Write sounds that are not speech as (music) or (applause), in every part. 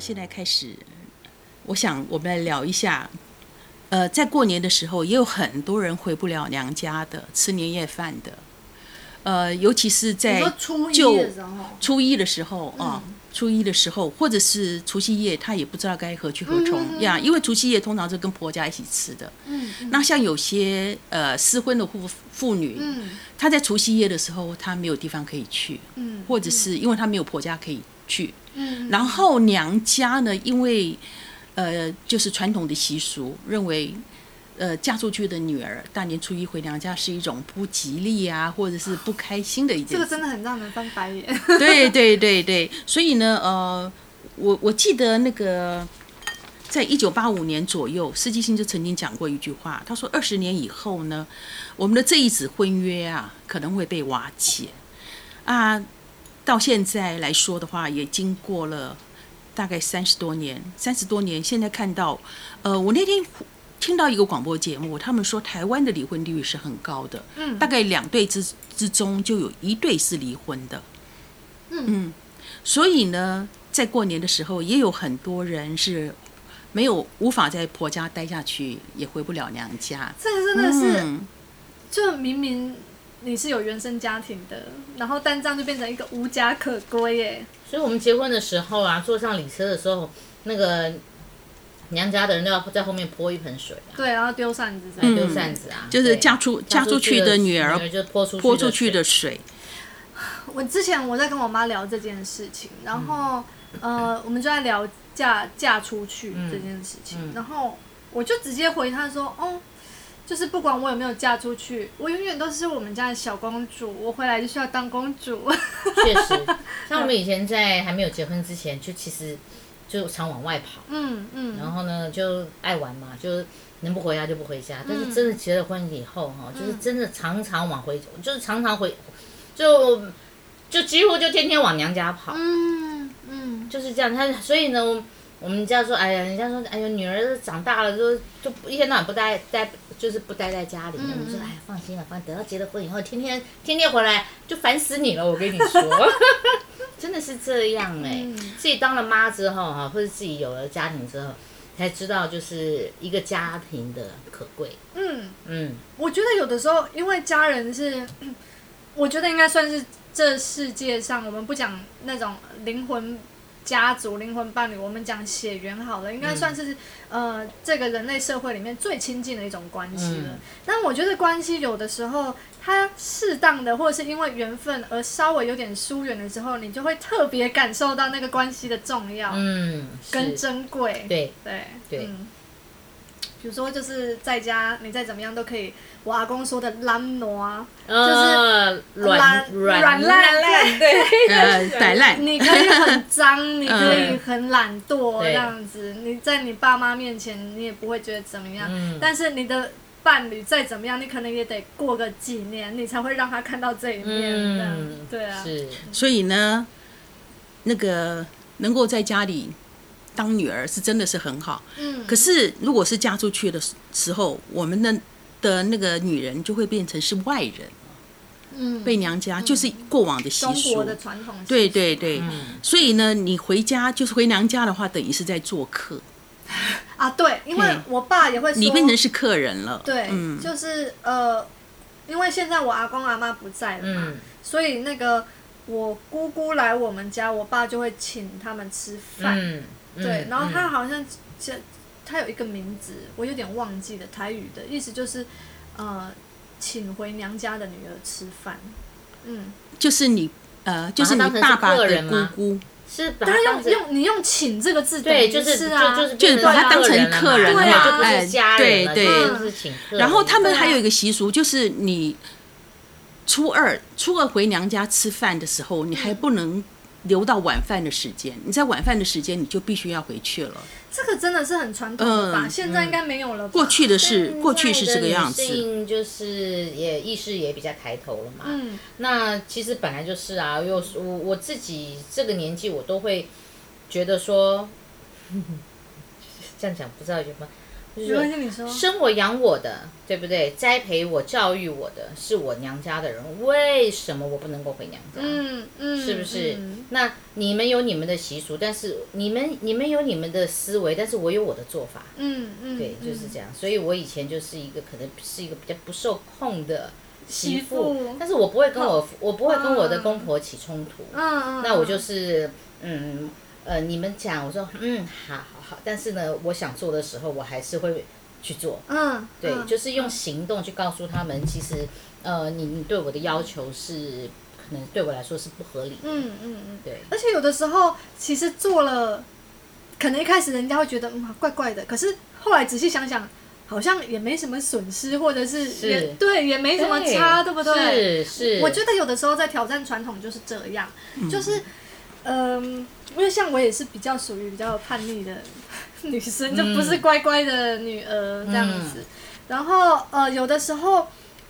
们现在开始，我想我们来聊一下，呃，在过年的时候，也有很多人回不了娘家的，吃年夜饭的，呃，尤其是在初一就初一的时候啊，嗯。初一的时候，或者是除夕夜，他也不知道该何去何从呀，因为除夕夜通常是跟婆家一起吃的。嗯嗯。那像有些呃失婚的妇妇女，嗯。她在除夕夜的时候，她没有地方可以去，嗯，或者是因为她没有婆家可以去，嗯，然后娘家呢，因为呃就是传统的习俗，认为呃嫁出去的女儿大年初一回娘家是一种不吉利啊，或者是不开心的一件事。这个真的很让人翻白眼。对对对对，所以呢，呃，我我记得那个。在一九八五年左右，施基兴就曾经讲过一句话，他说：“二十年以后呢，我们的这一纸婚约啊，可能会被瓦解啊。到现在来说的话，也经过了大概三十多年，三十多年，现在看到，呃，我那天听到一个广播节目，他们说台湾的离婚率是很高的，嗯。大概两对之之中就有一对是离婚的，嗯。嗯。所以呢，在过年的时候，也有很多人是没有无法在婆家待下去，也回不了娘家。这个真的是，嗯，就明明你是有原生家庭的，然后但这样就变成一个无家可归耶。所以我们结婚的时候啊，坐上礼车的时候，那个娘家的人都要在后面泼一盆水啊，对，然后丢扇子这样。丢扇子啊，就是对。嫁出嫁出去的女儿就泼出泼出去的的水，我之前我在跟我妈聊这件事情，然后、嗯。呃，我们就在聊嫁嫁出去这件事情，嗯。然后我就直接回她说，哦。就是不管我有没有嫁出去，我永远都是我们家的小公主。我回来就是要当公主。确实，(laughs) 像我们以前在还没有结婚之前，就其实就常往外跑，嗯嗯，然后呢就爱玩嘛，就能不回家就不回家。但嗯是真的结了婚以后哈，就是真的常常往回，就是常常回，就就几乎就天天往娘家跑。嗯嗯就是这样，他所以呢，我我们家说，哎呀，人家说，哎呦，女儿长大了，就就一天到晚不待待，就是不待在家里。嗯我们说，哎呀，放心了，放等到结了婚以后，天天天天回来就烦死你了，我跟你说，(laughs) 真的是这样哎、嗯。自己当了妈之后哈，或者自己有了家庭之后，才知道就是一个家庭的可贵。嗯，嗯，我觉得有的时候，因为家人是，我觉得应该算是这世界上，我们不讲那种灵魂家族、灵魂伴侣，我们讲血缘好了，应该算是、呃这个人类社会里面最亲近的一种关系了。嗯。但我觉得关系有的时候，它适当的或者是因为缘分而稍微有点疏远的时候，你就会特别感受到那个关系的重要嗯，跟珍贵。对，对对。嗯，比如说就是在家，你再怎么样都可以。我阿公说的懒挪啊，呃，软软软软烂烂，对，呃，摆烂。你可以很脏，你可以很懒惰这样子。你在你爸妈面前，你也不会觉得怎么样。嗯但是你的伴侣再怎么样，你可能也得过个几年，你才会让他看到这一面。嗯，对啊，是，所以呢，那个能够在家里当女儿是真的是很好。嗯，可是如果是嫁出去的时时候，我们的的那个女人就会变成是外人，嗯，被娘家就是过往的习俗。中国。的传统习俗，对对对，嗯。所以呢，你回家就是回娘家的话，等于是在做客，啊，对，因为我爸也会说，你变成是客人了。对，嗯，就是呃，因为现在我阿公阿妈不在了嘛，嗯。所以那个我姑姑来我们家，我爸就会请他们吃饭。嗯，对，嗯然后他嗯好像这他有一个名字，我有点忘记了，台语的意思就是呃，请回娘家的女儿吃饭。嗯，就是你呃，就是你爸爸的姑姑，是把他用用你用“请”这个字，对，就是啊，就就是就是把他当成客人了嘛就不哎是家人，对对就是请客。然后他们还有一个习俗，就是你初二初二回娘家吃饭的时候，你还不能留到晚饭的时间，你在晚饭的时间你就必须要回去了。这个真的是很传统的吧？嗯现在应该没有了吧。过去的是过去是这个样子，就是也意识也比较抬头了嘛。嗯那其实本来就是啊，又我我自己这个年纪，我都会觉得说，(laughs) 这样讲不知道有没有？就是没关系，你说。生我养我的，对不对？栽培我、教育我的是我娘家的人，为什么我不能够回娘家？嗯嗯，是不是？嗯那你们有你们的习俗，但是你们你们有你们的思维，但是我有我的做法。嗯嗯，对，就是嗯这样。所以我以前就是一个可能是一个比较不受控的媳媳妇但是我不会跟我我不会跟我的嗯公婆起冲突。嗯嗯，那我就是嗯呃，你们讲，我说嗯好好好，但是呢，我想做的时候，我还是会去做。嗯，对，嗯。就是用行动去告诉他们，其实呃，你你对我的要求是可能对我来说是不合理的。嗯嗯嗯，对，而且有的时候其实做了，可能一开始人家会觉得嗯怪怪的，可是后来仔细想想，好像也没什么损失，或者是是。也对也没什么差，对。不对？是是，我觉得有的时候在挑战传统就是这样，就是嗯、因为像我也是比较属于比较叛逆的女生，(laughs) 就不是乖乖的女儿这样子。然后呃，有的时候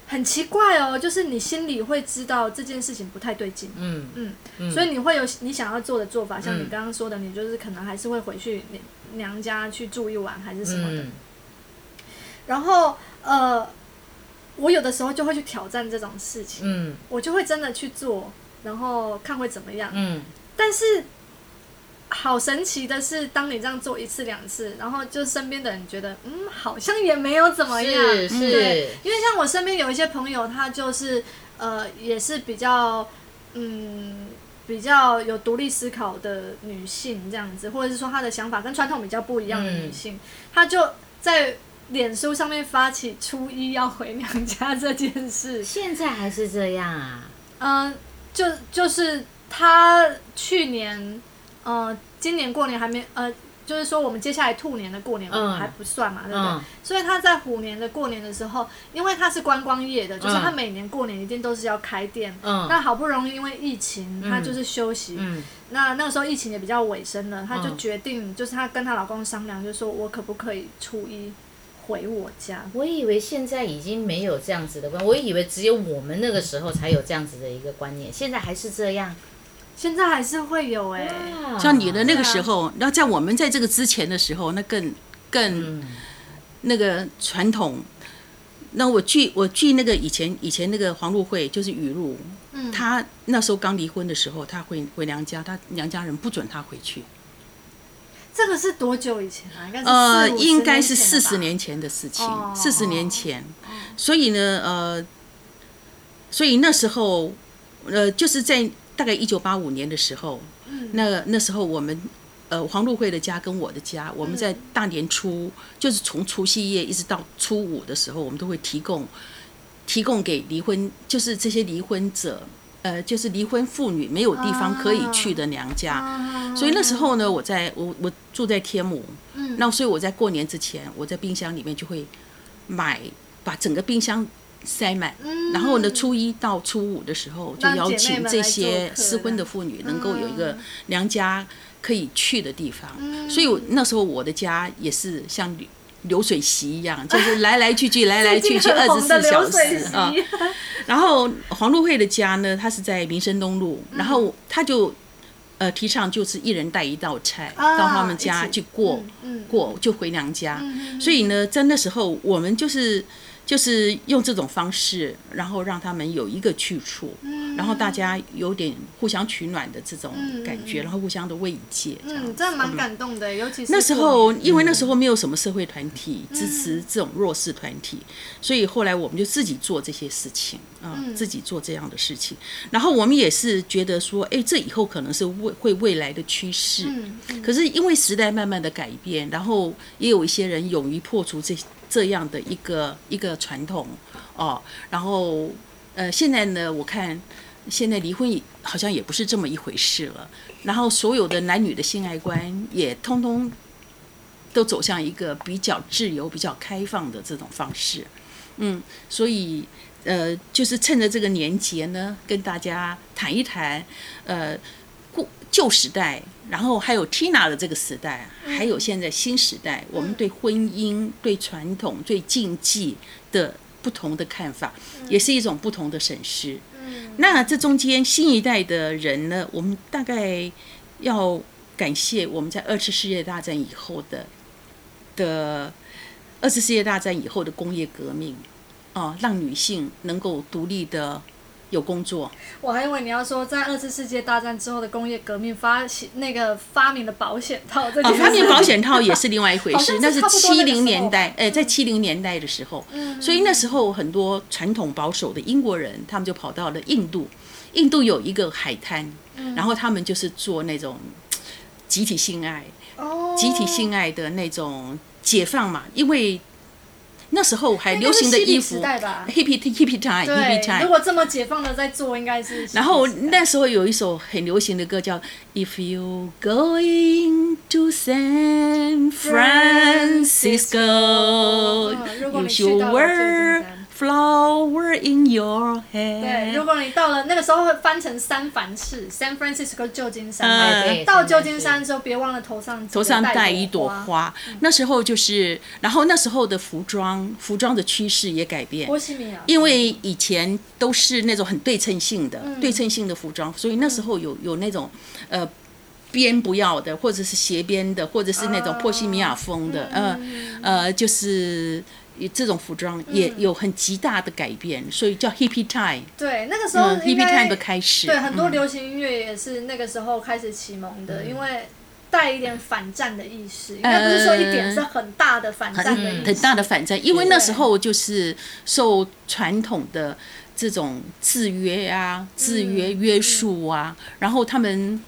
很奇怪哦，就是你心里会知道这件事情不太对劲，嗯嗯，嗯。所以你会有你想要做的做法，像你嗯刚刚说的，你就是可能还是会回去你娘家去住一晚，还是什么的。嗯。然后呃，我有的时候就会去挑战这种事情，嗯。我就会真的去做，然后看会怎么样。嗯但是好神奇的是，当你这样做一次两次，然后就身边的人觉得，嗯，好像也没有怎么样。是是对，因为像我身边有一些朋友，他就是呃，也是比较嗯。比较有独立思考的女性这样子，或者是说她的想法跟传统比较不一样的女性，她就在脸书上面发起初一要回娘家这件事。现在还是这样啊？嗯，就就是他去年，呃，今年过年还没，呃，就是说我们接下来兔年的过年还不算嘛，对不对？嗯所以他在虎年的过年的时候，因为他是观光业的，就是嗯他每年过年一定都是要开店。嗯那好不容易因为疫情，他就是休息。嗯那那个时候疫情也比较尾声了，她就嗯决定，就是她跟她老公商量，就说我可不可以初一回我家？我以为现在已经没有这样子的观，我以为只有我们那个时候才有这样子的一个观念，现在还是这样。现在还是会有哎、哇像你的那个时候，然后在我们在这个之前的时候，那更更嗯那个传统。那我据我据那个以前以前那个黄露慧就是雨露，嗯她那时候刚离婚的时候，她回回娘家，她娘家人不准她回去。这个是多久以前啊？应该是呃，四五十应该是四十年前的事情哦，四十、年前。所以呢，呃，所以那时候，呃，就是在大概一九八五年的时候，嗯那那时候我们。呃，黄露慧的家跟我的家，我们在大年初，就是从除夕夜一直到初五的时候，我们都会提供提供给离婚，就是这些离婚者，呃，就是离婚妇女没有地方可以去的娘家。啊所以那时候呢，我在我我住在天母，嗯那所以我在过年之前，我在冰箱里面就会买，把整个冰箱塞满，嗯。然后呢，初一到初五的时候就邀请这些失婚的的妇女能够有一个嗯。娘家可以去的地方。嗯。所以那时候我的家也是像流流水席一样，就是来来去去，(laughs) 来来去去，二十四小时啊。然后黄露慧的家呢，她是在民生东路，然后她就呃提倡就是一人带一道菜、啊到他们家去过、嗯嗯。过，就回娘家。嗯。所以呢，在那时候我们就是就是用这种方式，然后让他们有一个去处，然后大家有点互相取暖的这种感觉，嗯。然后互相的慰藉，嗯，真的蛮感动的，尤其是那时候，因为那时候没有什么社会团体支持这种弱势团体，所以后来我们就自己做这些事情啊、嗯。自己做这样的事情。然后我们也是觉得说，哎，这以后可能是未会未来的趋势。嗯嗯。可是因为时代慢慢的改变，然后也有一些人勇于破除这这样的一个一个传统哦，然后呃，现在呢，我看现在离婚好像也不是这么一回事了，然后所有的男女的性爱观也通通都走向一个比较自由、比较开放的这种方式，嗯，所以呃，就是趁着这个年节呢，跟大家谈一谈，呃，旧时代，然后还有 Tina 的这个时代，还有现在新时代，我们对婚姻、对传统、对禁忌的不同的看法，也是一种不同的审视。嗯。那这中间新一代的人呢，我们大概要感谢我们在二次世界大战以后的的二次世界大战以后的工业革命，哦、让女性能够独立的有工作。我还以为你要说，在二次世界大战之后的工业革命发那个发明了保险套这哦，件事。发明保险套也是另外一回事，那是七零年代，吧哎，在七零年代的时候，所以那时候很多传统保守的英国人，他们就跑到了印度，印度有一个海滩，然后他们就是做那种集体性爱，哦，集体性爱的那种解放嘛，因为那时候还流行的衣服时代吧 hippie hippie time 如。果这么解放的在做，应该是。然后那时候有一首很流行的歌叫《If You Going to San Francisco, 嗯如果 You 你去 should 到了旧金 wear 山 flower in your 对，如。果你到了那个时候会翻成三藩市 （San Francisco） 旧金山，嗯到旧金山的时候别忘了头上头上戴戴一朵花。花，那时候就是，然后那时候的服装，服装的趋势也改变，波西米亚，因为以前都是那种很对称性的、嗯。对称性的服装，所以那时候有有那种呃边不要的，或者是斜边的，或者是那种波西米亚风的，呃呃，就是这种服装也有很极大的改变，所以叫 hippie time，对，那个时候嗯，hippie time 的开始，对，很多嗯。流行音乐也是那个时候开始启蒙的，因为带一点反战的意识，应该不是说一点，是很大的反战的意识，很很大的反战，因为那时候就是受传统的这种制约啊、制约约束啊，然后他们。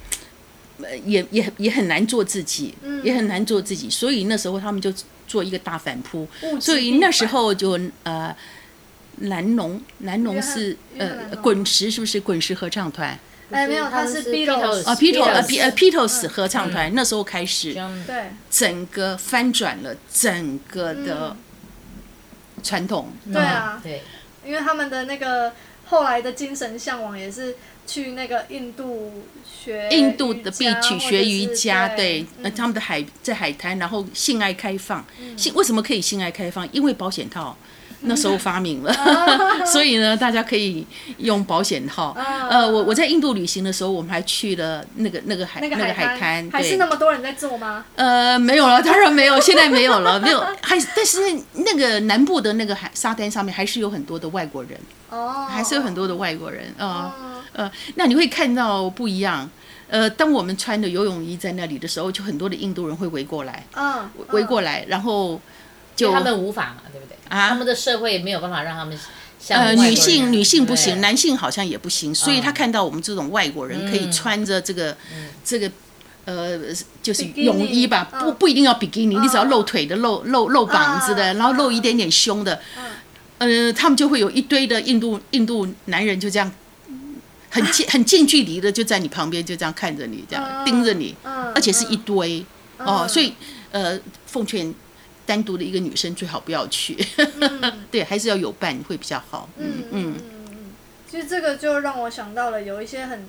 呃也也也很难做自己，也很难做自己，所以那时候他们就做一个大反扑，所以那时候就呃，蓝农蓝农是呃滚石是不是滚石合唱团？哎没有，他是 Beatles 啊，Beatles 呃 Beatles Be 呃 Beatles 合唱团那时候开始，对。整个翻转了整个的传统。对啊，对，因为他们的那个后来的精神向往也是去那个印度学印度的瑜伽 beach 学瑜伽，对，那，嗯。他们的海在海滩，然后性爱开放，性为什么可以性爱开放？因为保险套那时候发明了，(laughs) (laughs) 所以呢，大家可以用保险套。啊。呃，我我在印度旅行的时候，我们还去了那个那个海那个个海滩，还是那么多人在做吗？呃，没有了，当然没有，现在没有了，没有，还但是那个南部的那个海沙滩上面还是有很多的外国人，哦，还是有很多的外国人啊。哦。呃，那你会看到不一样。呃，当我们穿着游泳衣在那里的时候，就很多的印度人会围过来，嗯，围过来，然后就就他们无法嘛，对不对？啊？他们的社会没有办法让他们呃，女性女性不行，男性好像也不行，所以他嗯看到我们这种外国人可以嗯穿着这个、这个。呃，就是泳衣吧，嗯。不不一定要比基尼，你只要嗯露腿的、露露露膀子的，嗯。然后露一点点胸的，呃，他们就会有一堆的印度印度男人就这样，很近很近距离的就在你旁边，就这样看着你，这样嗯。盯着你，嗯。而且是一堆哦，嗯所以呃，奉劝单独的一个女生最好不要去，(laughs) 对，还是要有伴会比较好。嗯嗯，其实这个就让我想到了有一些很，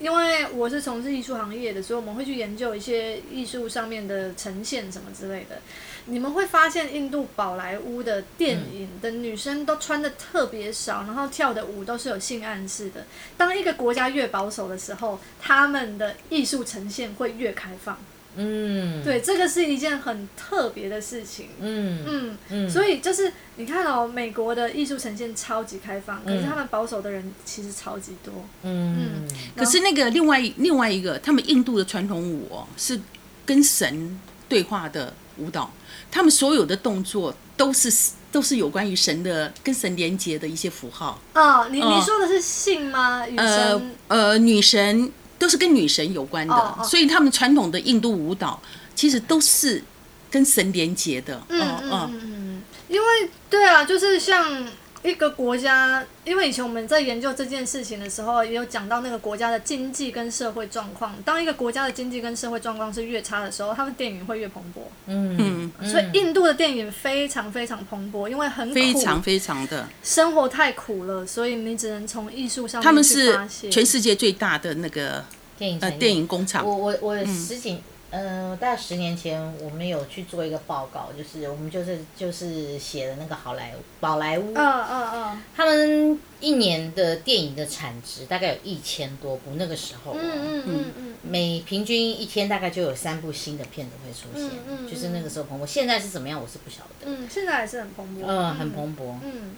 因为我是从事艺术行业的，所以我们会去研究一些艺术上面的呈现什么之类的。你们会发现，印度宝莱坞的电影的女生都穿的特别少，然后跳的舞都是有性暗示的。当一个国家越保守的时候，他们的艺术呈现会越开放。嗯，对，这个是一件很特别的事情。嗯嗯，嗯，所以就是你看哦，美国的艺术呈现超级开放，可是嗯他们保守的人其实超级多。嗯可是那个另外另外一个，他们印度的传统舞哦，是跟神对话的舞蹈，他们所有的动作都是都是有关于神的跟神连接的一些符号。哦，你哦你说的是性吗？呃？呃，女神都是跟女神有关的，哦哦所以他们传统的印度舞蹈其实都是跟神连接的。嗯嗯嗯嗯，因为对啊，就是像一个国家，因为以前我们在研究这件事情的时候，也有讲到那个国家的经济跟社会状况。当一个国家的经济跟社会状况是越差的时候，他们电影会越蓬勃。嗯嗯，所以印度的电影非常非常蓬勃，因为很苦，非常非常的，生活太苦了，所以你只能从艺术上面去他们是全世界最大的那个电影呃电影工厂。我我我实景呃，大概十年前，我们有去做一个报告，就是我们就是就是写的那个好莱坞宝莱坞，嗯嗯嗯他们一年的电影的产值大概有一千多部，那个时候、哦，嗯嗯嗯嗯，每平均一天大概就有三部新的片子会出现，嗯嗯就是那个时候蓬勃。现在是怎么样，我是不晓得。嗯，现在还是很蓬勃，嗯，很蓬勃，嗯，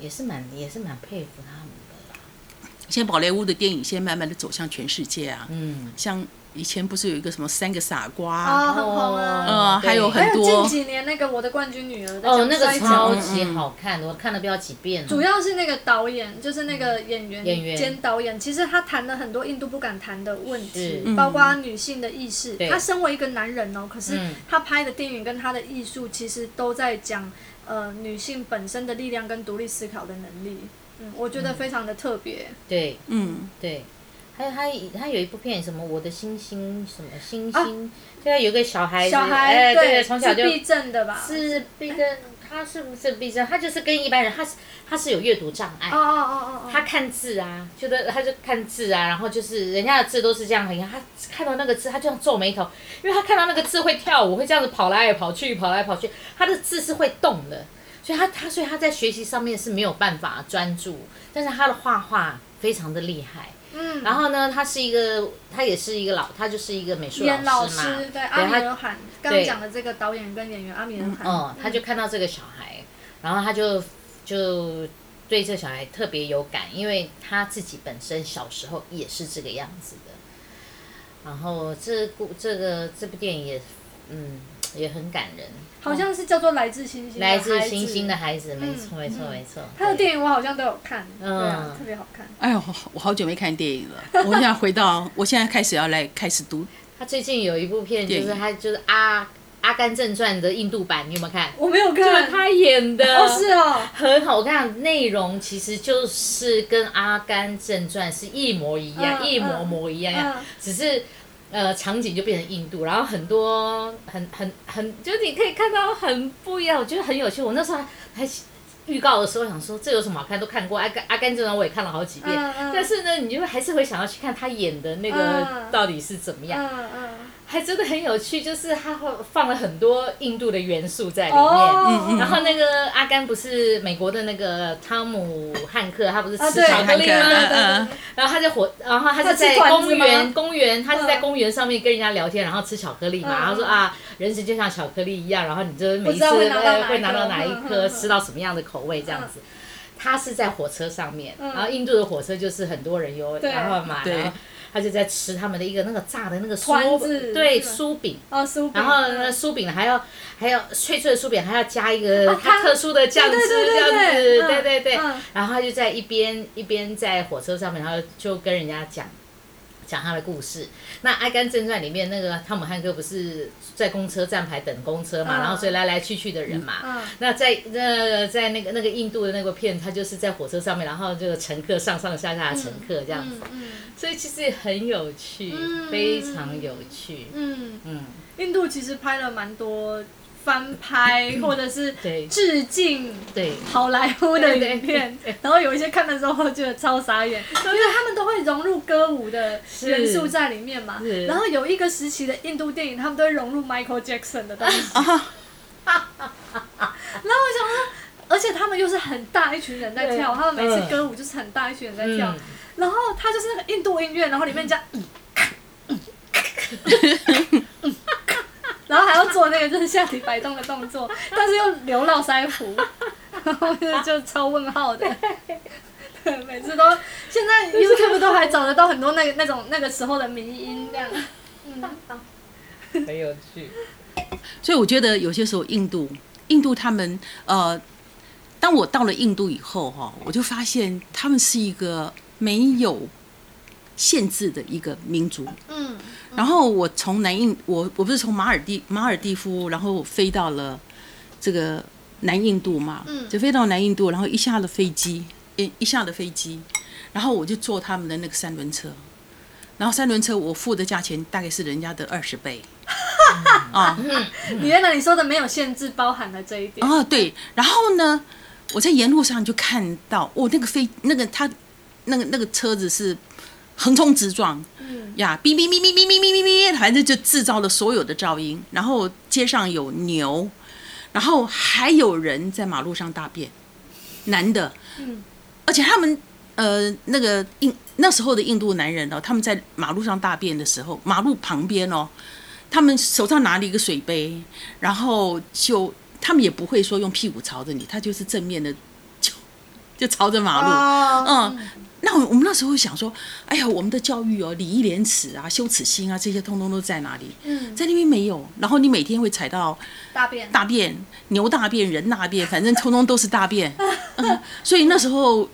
也是蛮也是蛮佩服他们的啦。现在宝莱坞的电影现在慢慢的走向全世界啊，嗯，像以前不是有一个什么三个傻瓜，啊，很红啊。呃，还有对还有很多近几年那个《我的冠军女儿》在哦，讲那个超级好看，我看了不知道几遍了。主要是那个导演，就是那个演员演员。兼导演，其实他谈了很多印度不敢谈的问题，包括女性的意识。对。他身为一个男人哦，可是嗯。他拍的电影跟他的艺术，其实都在讲呃女性本身的力量跟独立思考的能力。嗯，我觉得非常的特别。对嗯，对，还有他他有一部片什么我的星星什么星啊星，对啊，有个小孩子，小孩、哎对对，从小就自闭症的吧？是闭症，他是不是闭症？他就是跟一般人，他是他是有阅读障碍哦。哦哦哦哦，他看字啊，觉得他就看字啊，然后就是人家的字都是这样，你看他看到那个字，他就这样皱眉头，因为他看到那个字会跳舞，会这样子跑来跑去，跑来跑去，他的字是会动的，所以他他所以他在学习上面是没有办法专注，但是他的画画非常的厉害。嗯，然后呢，他是一个，他也是一个老，他就是一个美术老师嘛，师对阿米他尔汗，刚刚讲的这个导演跟演员阿米尔汗，哦，他就看到这个小孩，然后他就就对这小孩特别有感，因为他自己本身小时候也是这个样子的。然后这部这个这部电影也嗯也很感人，好像是叫做来自星星的来自孩子星星的孩子，没错嗯没错嗯没错。他的电影我好像都有看，嗯特别好看。哎呦，我好久没看电影了，我现在回到，我现在开始要来开始读，(laughs) 他最近有一部片，就是他就是阿阿甘正传的印度版，你有没有看？我没有看就是，他演的，哦是哦，很好看，内容其实就是跟《阿甘正传》是一模一样，嗯一模模一样样，嗯只是呃场景就变成印度，然后很多很很很，就是你可以看到很不一样，我觉得很有趣。我那时候还还预告的时候想说这有什么好看，都看过《阿甘阿甘正传》，我也看了好几遍，嗯嗯但是呢，你就还是会想要去看他演的那个嗯到底是怎么样。还真的很有趣，就是他会放了很多印度的元素在里面。哦，然后那个阿甘不是美国的那个汤姆汉克，他不是吃巧克力吗？然后他在火，然后他是在公园，公园，他是在嗯。公园上面跟人家聊天，然后吃巧克力嘛。嗯然后说啊，人生就像巧克力一样，然后你就每一次不知道会拿到哪一呃会拿到颗哪一嗯颗，嗯。吃到什么样的口味这样子。他是在火车上面，嗯。然后印度的火车就是很多人有，然后嘛，然后他就在吃他们的一个那个炸的那个团酥子，对，酥饼。哦酥饼，然后呢，酥饼还要还要脆脆的酥饼，还要加一个啊汤。它特殊的酱汁，这样子，对对对然后他就在一边一边在火车上面，然后就跟人家讲讲他的故事。那《阿甘正传》里面那个汤姆汉克不是在公车站牌等公车嘛，嗯。然后所以来来去去的人嘛。嗯。那在那在那个那个印度的那个片，他就是在火车上面，然后这个乘客上上下下的乘客这样子，嗯所以其实也很有趣，嗯。非常有趣。嗯，嗯，印度其实拍了蛮多翻拍或者是 (laughs) 致敬对。好莱坞的影片，然后有一些看的时候觉得超傻眼，(laughs) 因为他们都会融入歌舞的元素在里面嘛。然后有一个时期的印度电影，他们都会融入 Michael Jackson 的东西。(laughs) 啊，然后我想说，而且他们又是很大一群人在跳，他们每次嗯歌舞就是很大一群人在跳嗯，然后他就是那个印度音乐，然后里面加。然后还要做那个就是下体摆动的动作，(laughs) 但是又留络腮胡，然后就就超问号的。对，每次都现在 (laughs) YouTube 都还找得到很多那个那种那个时候的迷音这样。嗯，很有趣。所以我觉得有些时候印度，印度他们呃，当我到了印度以后哈，我就发现他们是一个没有限制的一个民族。嗯，然后我从南印，我我不是从马尔蒂马尔蒂夫，然后飞到了这个南印度嘛，嗯就飞到南印度，然后一下了飞机，一一下了飞机，然后我就坐他们的那个三轮车，然后三轮车我付的价钱大概是人家的二十倍，(laughs) 啊你原来你说的没有限制，包含了这一点。啊对，(laughs) 然后呢，我在沿路上就看到，哦，那个飞那个他那个那个车子是横冲直撞，嗯呀，哔哔哔哔哔哔哔哔哔，反正就制造了所有的噪音。然后街上有牛，然后还有人在马路上大便，男的，嗯而且他们呃那个印那时候的印度男人哦，他们在马路上大便的时候，马路旁边哦，他们手上拿了一个水杯，然后就他们也不会说用屁股朝着你，他就是正面的就就朝着马路，哦嗯，那我我们那时候想说，哎呀，我们的教育哦，礼义廉耻啊，羞耻心啊，这些通通都在哪里？嗯，在那边没有。然后你每天会踩到大便，大便、牛大便、人大便，反正通通都是大便。(laughs) 嗯，所以那时候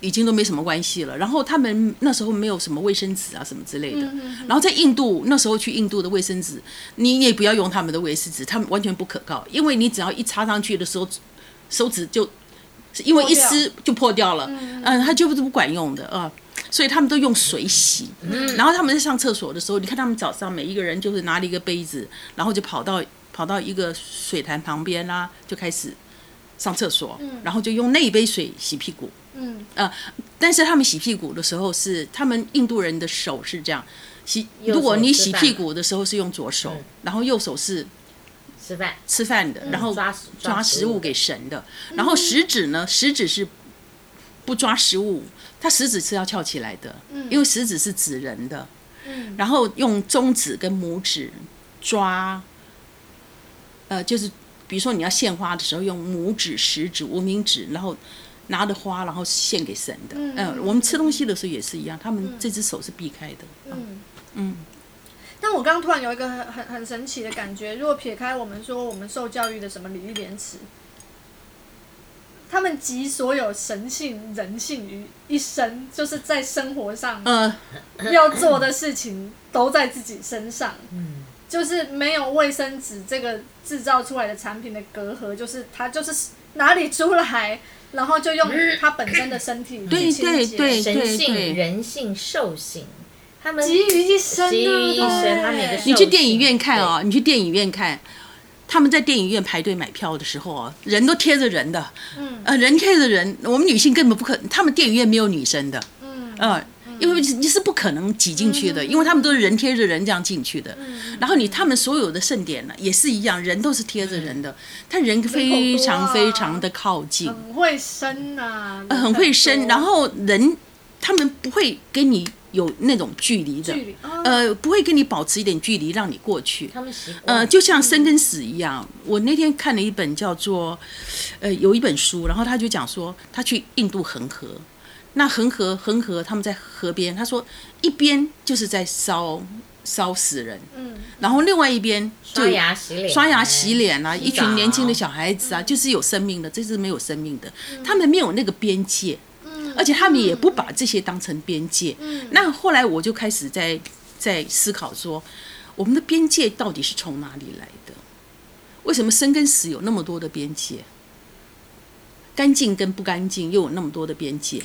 已经都没什么关系了。然后他们那时候没有什么卫生纸啊什么之类的。嗯嗯然后在印度那时候去印度的卫生纸，你也不要用他们的卫生纸，他们完全不可靠，因为你只要一插上去的时候，手指就。因为一撕就破掉了，嗯，它就是不管用的啊、所以他们都用水洗。然后他们在上厕所的时候，你看他们早上每一个人就是拿了一个杯子，然后就跑到跑到一个水潭旁边啦、就开始上厕所，然后就用那一杯水洗屁股。嗯。呃，但是他们洗屁股的时候是他们印度人的手是这样洗，如果你洗屁股的时候是用左手，嗯。然后右手是吃饭。吃饭的，然后抓抓食物。给神的，然后食指呢，食指是不抓食物，它食指是要翘起来的，因为食指是指人的，嗯。然后用中指跟拇指抓，呃，就是比如说你要献花的时候，用拇指、食指、无名指，然后拿着花，然后献给神的。嗯嗯、我们吃东西的时候也是一样，他们这只手是避开的。嗯。嗯，但我刚刚突然有一个很很很神奇的感觉，如果撇开我们说我们受教育的什么礼义廉耻，他们集所有神性、人性于一身，就是在生活上呃，要做的事情都在自己身上，嗯，就是没有卫生纸这个制造出来的产品的隔阂，就是它就是哪里出来，然后就用它本身的身体去对清洁，对对神性、人性、兽性，他们急于一生啊，集于一身对。他每个你去电影院看哦，你去电影院看，他们在电影院排队买票的时候哦，人都贴着人的，嗯。呃，人贴着人，我们女性根本不可，他们电影院没有女生的，嗯。呃，因为你是不可能挤进去的，因为他们都是人贴着人这样进去的。然后你他们所有的盛典呢，也是一样，人都是贴着人的，他人非常非常的靠近，很会生呐、呃很会生，然后后人他们不会给你有那种距离的。距，离，哦呃，不会跟你保持一点距离让你过去。呃，就像生跟死一样。我那天看了一本叫做，呃，有一本书，然后他就讲说，他去印度恒河，那恒河恒河他们在河边，他说一边就是在烧烧死人，嗯。然后另外一边刷牙洗脸，刷牙洗脸啊，一群年轻的小孩子啊，就是有生命的，这是没有生命的，他们没有那个边界，而且他们也不把这些当成边界。那后来我就开始在在思考说，我们的边界到底是从哪里来的？为什么生跟死有那么多的边界？干净跟不干净又有那么多的边界？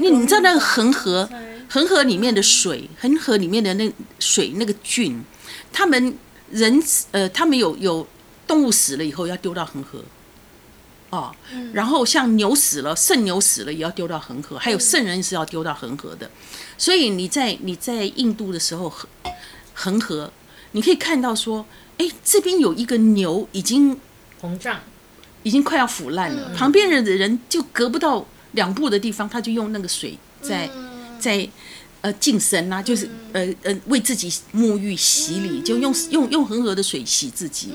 你你知道那个恒河，恒河里面的水，恒河里面的那水那个菌，他们人呃，他们有有动物死了以后要丢到恒河，哦，然后像牛死了，圣牛死了也要丢到恒河，还有圣人是要丢到恒河的。所以你在你在印度的时候，恒恒河你可以看到说，哎，这边有一个牛已经膨胀，已经快要腐烂了，旁边的人就隔不到两步的地方，他就用那个水在、在呃净身啊，就是呃呃为自己沐浴洗礼，就用用用恒河的水洗自己，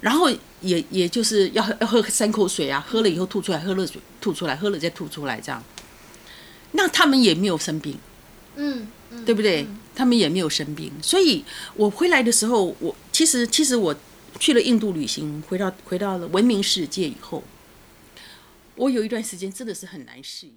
然后也也就是要喝要喝三口水啊，喝了以后吐出来，喝了水吐出来，喝了再吐出来这样。那他们也没有生病，嗯嗯，对不对？他们也没有生病，所以我回来的时候，我其实其实我去了印度旅行，回到回到了文明世界以后，我有一段时间真的是很难适应。